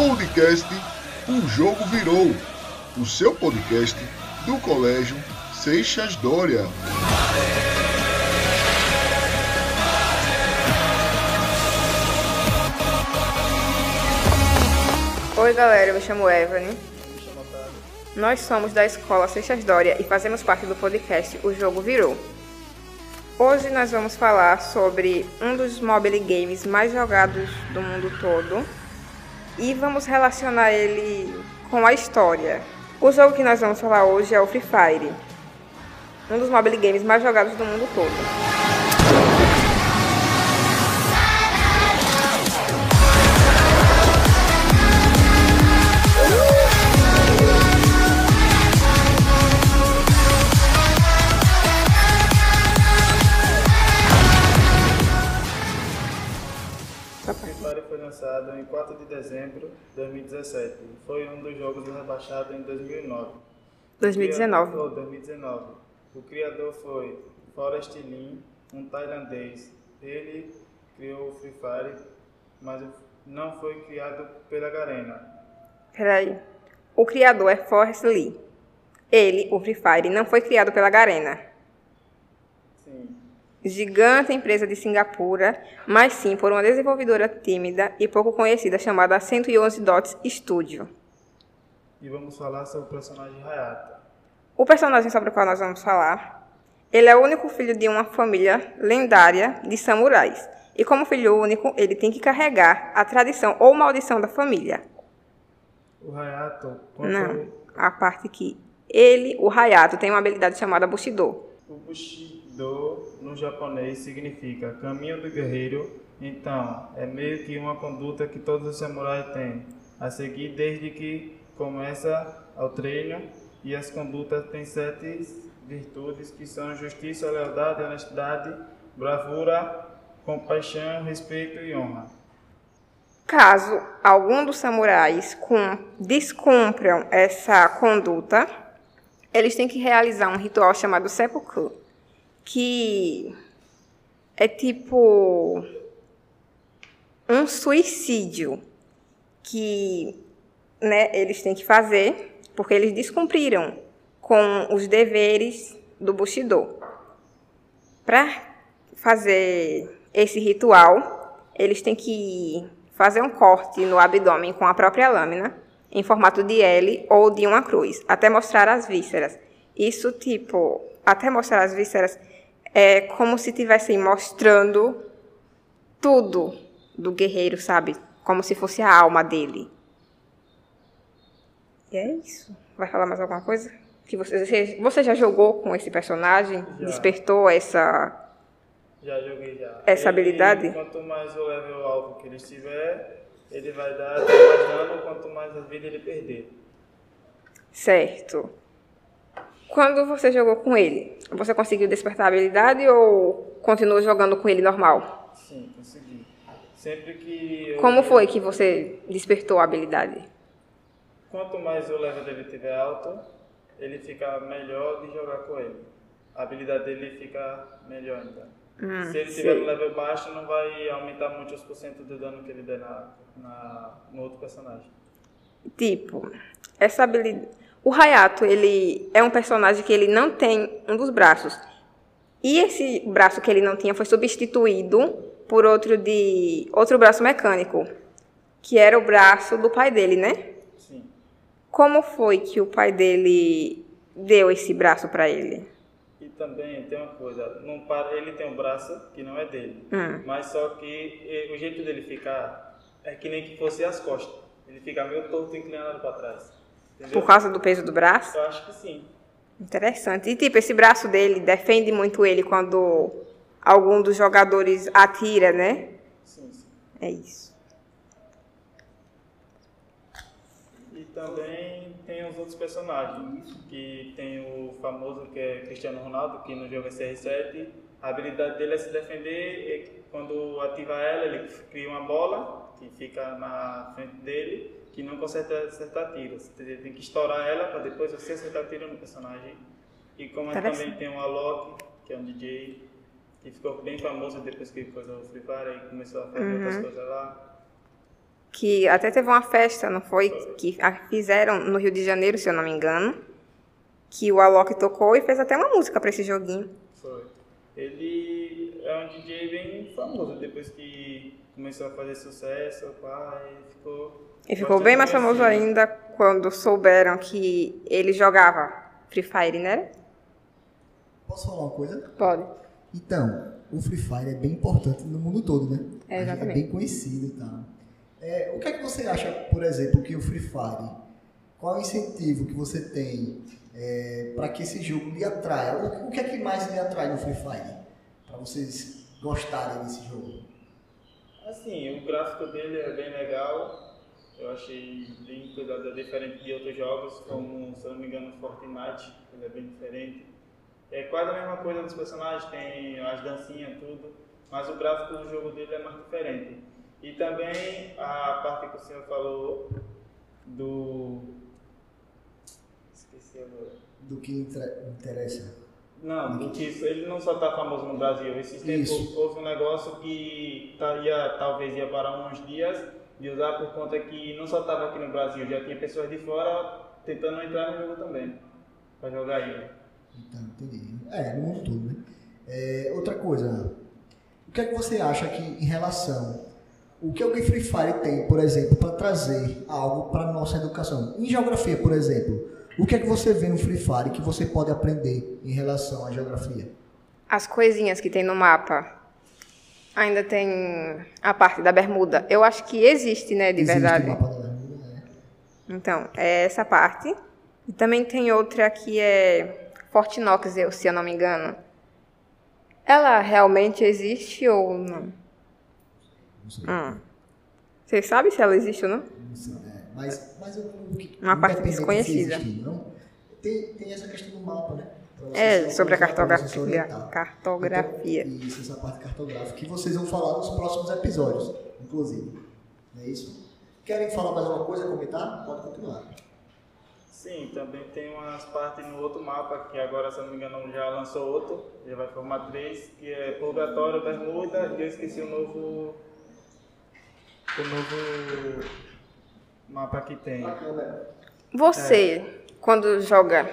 podcast O Jogo Virou, o seu podcast do Colégio Seixas Dória. Oi galera, eu me chamo Evelyn. Nós somos da escola Seixas Dória e fazemos parte do podcast O Jogo Virou. Hoje nós vamos falar sobre um dos mobile games mais jogados do mundo todo e vamos relacionar ele com a história. O jogo que nós vamos falar hoje é o Free Fire, um dos mobile games mais jogados do mundo todo. Lançado em 4 de dezembro de 2017. Foi um dos jogos rebaixados em 2009. 2019. O criador- 2019. O criador foi Forrest Lin, um tailandês. Ele criou o Free Fire, mas não foi criado pela Garena. Peraí. O criador é Forrest Lee. Ele, o Free Fire, não foi criado pela Garena, Sim. Gigante empresa de Singapura, mas sim por uma desenvolvedora tímida e pouco conhecida chamada 111 Dots Studio. E vamos falar sobre o personagem Hayato. O personagem sobre o qual nós vamos falar, ele é o único filho de uma família lendária de samurais. E como filho único, ele tem que carregar a tradição ou maldição da família. O Hayato Não, a parte que ele, o Hayato, tem uma habilidade chamada Bushido. O Bushido no japonês significa caminho do guerreiro, então é meio que uma conduta que todos os samurais têm a seguir desde que começa ao treino e as condutas têm sete virtudes que são justiça, lealdade, honestidade, bravura, compaixão, respeito e honra. Caso algum dos samurais cum- descumpram essa conduta, eles têm que realizar um ritual chamado seppuku, que é tipo um suicídio que né, eles têm que fazer porque eles descumpriram com os deveres do Bushido. Para fazer esse ritual, eles têm que fazer um corte no abdômen com a própria lâmina, em formato de L ou de uma cruz, até mostrar as vísceras. Isso, tipo, até mostrar as vísceras, é como se estivessem mostrando tudo do guerreiro, sabe? Como se fosse a alma dele. E é isso. Vai falar mais alguma coisa? Que você, você- já jogou com esse personagem? Já. Despertou essa. Já joguei já. Essa Ele, habilidade? Quanto mais o level alto que ele estiver, ele vai dar mais dano quanto mais a vida ele perder. Certo. Quando você jogou com ele, você conseguiu despertar a habilidade ou continuou jogando com ele normal? Sim, consegui. Sempre que. eu- Como foi que você despertou a habilidade? Quanto mais o level dele estiver alto, ele fica melhor de jogar com ele. A habilidade dele fica melhor ainda. Se ele estiver no level baixo, não vai aumentar muito os porcentos do dano que ele der na, na, no outro personagem. Tipo, essa habilidade. O Hayato, ele é um personagem que ele não tem um dos braços. E esse braço que ele não tinha foi substituído por outro de outro braço mecânico, que era o braço do pai dele, né? Sim. Como foi que o pai dele deu esse braço para ele? E também tem uma coisa, não para, ele tem um braço que não é dele, Hum. mas só que o jeito dele ficar é que nem que fosse as costas. Ele fica meio torto inclinado para trás. Entendeu? Por causa do peso do braço? Eu acho que sim. Interessante. E tipo, esse braço dele defende muito ele quando algum dos jogadores atira, né? Sim, sim. É isso. E também tem os outros personagens, que tem o famoso que é Cristiano Ronaldo, que no jogo é CR7. A habilidade dele é se defender, e quando ativa ela, ele cria uma bola que fica na frente dele, que não consegue acertar tiros. Você tem que estourar ela para depois você acertar tiro no personagem. E como Interessante. também tem o Alok, que é um DJ, que ficou bem famoso depois que coisou o Free Fire e começou a fazer outras coisas lá. que até teve uma festa, não foi? Que fizeram no Rio de Janeiro, se eu não me engano, que o Alok tocou e fez até uma música para esse joguinho. Foi. Ele é um DJ bem famoso depois que começou a fazer sucesso, pá, e ficou. E ficou bem mais famoso ainda quando souberam que ele jogava Free Fire, né? Posso falar uma coisa? Pode. Então, o Free Fire é bem importante no mundo todo, né? É, exatamente. É bem conhecido e tal. É, o que é que você acha, por exemplo, que o Free Fire, qual é o incentivo que você tem é, para que esse jogo lhe atraia? O, o, que é que mais lhe atrai no Free Fire? Para vocês gostarem desse jogo? Assim, o gráfico dele é bem legal. Eu achei bem cuidado, diferente de outros jogos, como, se eu não me engano, Fortnite, ele é bem diferente. É quase a mesma coisa dos personagens, tem as dancinhas, tudo, mas o gráfico do jogo dele é mais diferente. E também a parte que o senhor falou do. Do que interessa. Não, do que ele não só está famoso no Brasil. Esses tempos houve um negócio que tá, ia, talvez ia parar uns dias de usar por conta que não só estava aqui no Brasil, já tinha pessoas de fora tentando entrar no jogo também, para jogar ele. Então, entendi. É, no mundo todo, né? É, outra coisa, o que é que você acha que em relação o que o Free Fire tem, por exemplo, para trazer algo para nossa educação? Em geografia, por exemplo, o que é que você vê no Free Fire que você pode aprender em relação à geografia? As coisinhas que tem no mapa. Ainda tem a parte da bermuda. Eu acho que existe, né, de existe verdade. O mapa da bermuda, né? Então, é essa parte. E também tem outra que é Fort Knox, se eu não me engano. Ela realmente existe ou não? Não sei. Hum. Você sabe se ela existe ou não? Não sei. Mas, mas eu, Uma parte desconhecida. existir, tem, tem essa questão do mapa, né? É, sobre a cartografia. Cartografia. Então, isso, essa parte cartográfica, que vocês vão falar nos próximos episódios, inclusive. Não é isso? Querem falar mais alguma coisa, comentar? Pode continuar. Sim, também tem umas partes no outro mapa, que agora, se não me engano, já lançou outro, já vai formar três, que é Purgatório, Bermuda, e eu esqueci o novo. O novo mapa que tem. Você, quando joga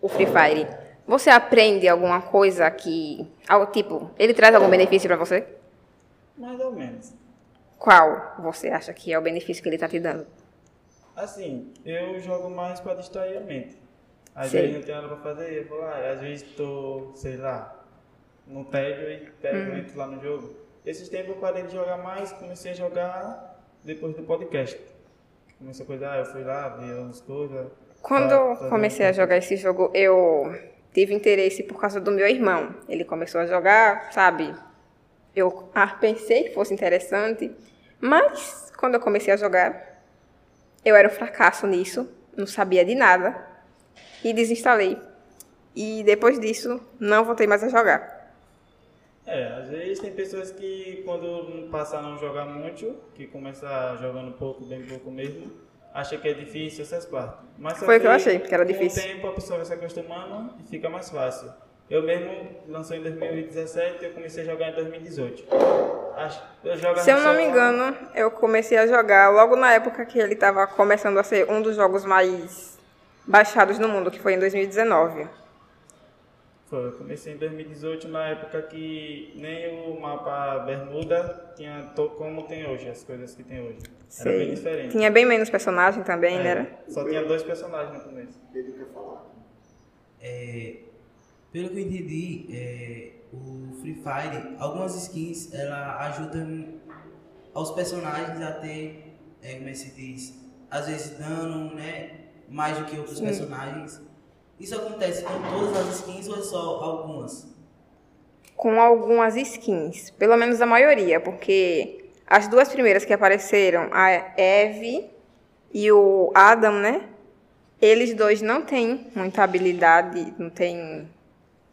o Free Fire, você aprende alguma coisa que, ao tipo, ele traz algum benefício para você? Mais ou menos. Qual você acha que é o benefício que ele está te dando? Assim, eu jogo mais para distrair a mente. Às Sei. vezes não tem nada pra fazer, eu vou lá, às vezes tô, sei lá, no tédio e pego e entro lá no jogo. Esses tempos eu parei de jogar mais, comecei a jogar depois do podcast. Comecei a cuidar, eu fui lá, vi as coisas. Quando eu tá comecei a jogar esse jogo, eu tive interesse por causa do meu irmão. Ele começou a jogar, sabe? Eu ah, pensei que fosse interessante, mas quando eu comecei a jogar, eu era um fracasso nisso, não sabia de nada e desinstalei. E depois disso, não voltei mais a jogar. É, às vezes tem pessoas que quando passar a não jogar muito, que começa jogando pouco, bem pouco mesmo, acha que é difícil essas partes. Mas Foi o que eu achei, que era difícil. Com o tempo a pessoa vai se acostumando e fica mais fácil. Eu mesmo lançou em 2017 e eu comecei a jogar em 2018. Acho, eu Se eu não me engano, eu comecei a jogar logo na época que ele estava começando a ser um dos jogos mais baixados no mundo, que foi em 2019. Foi, eu comecei em 2018 na época que nem o mapa Bermuda tinha to- como tem hoje, as coisas que tem hoje. Era bem diferente. Tinha bem menos personagem também, É, né? Só tinha dois personagens no começo. Pedro quer falar. É, pelo que eu entendi, é, o Free Fire, algumas skins, ela ajudam aos personagens a ter, é, como é que se diz, às vezes dano, né, mais do que outros personagens. Isso acontece com todas as skins ou é só algumas? Com algumas skins, pelo menos a maioria, porque as duas primeiras que apareceram, a Eve e o Adam, né? Eles dois não têm muita habilidade, não tem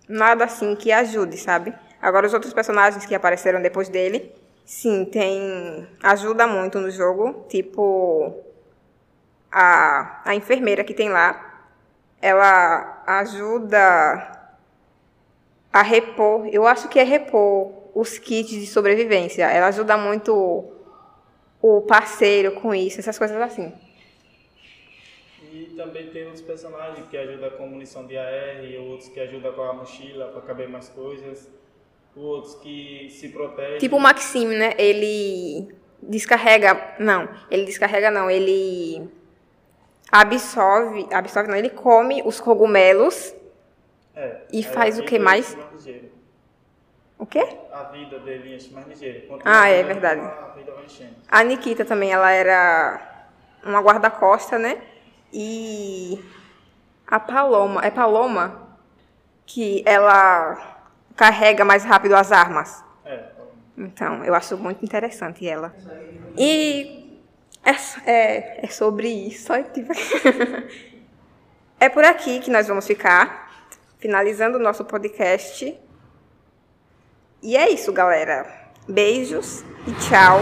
nada assim que ajude, sabe? Agora os outros personagens que apareceram depois dele, sim, tem ajuda muito no jogo, tipo a, a enfermeira que tem lá, ela ajuda a repor, eu acho que é repor os kits de sobrevivência. Ela ajuda muito o parceiro com isso, essas coisas assim. E também tem outros personagens que ajudam com munição de AR, outros que ajudam com a mochila para caber mais coisas, outros que se protegem. Tipo o Maxime, né? Ele descarrega. Não, ele descarrega não, ele absorve. Absorve não, ele come os cogumelos É, E aí faz o que mais? O quê? A vida dele enche mais ligeiro. Quanto Ah, é verdade. A. A Nikita também, ela era uma guarda-costa, né? E a Paloma, é Paloma que ela carrega mais rápido as armas. É, Então, eu acho muito interessante ela. E é, é, é sobre isso. é por aqui que nós vamos ficar, finalizando o nosso podcast. E é isso, galera. Beijos e tchau.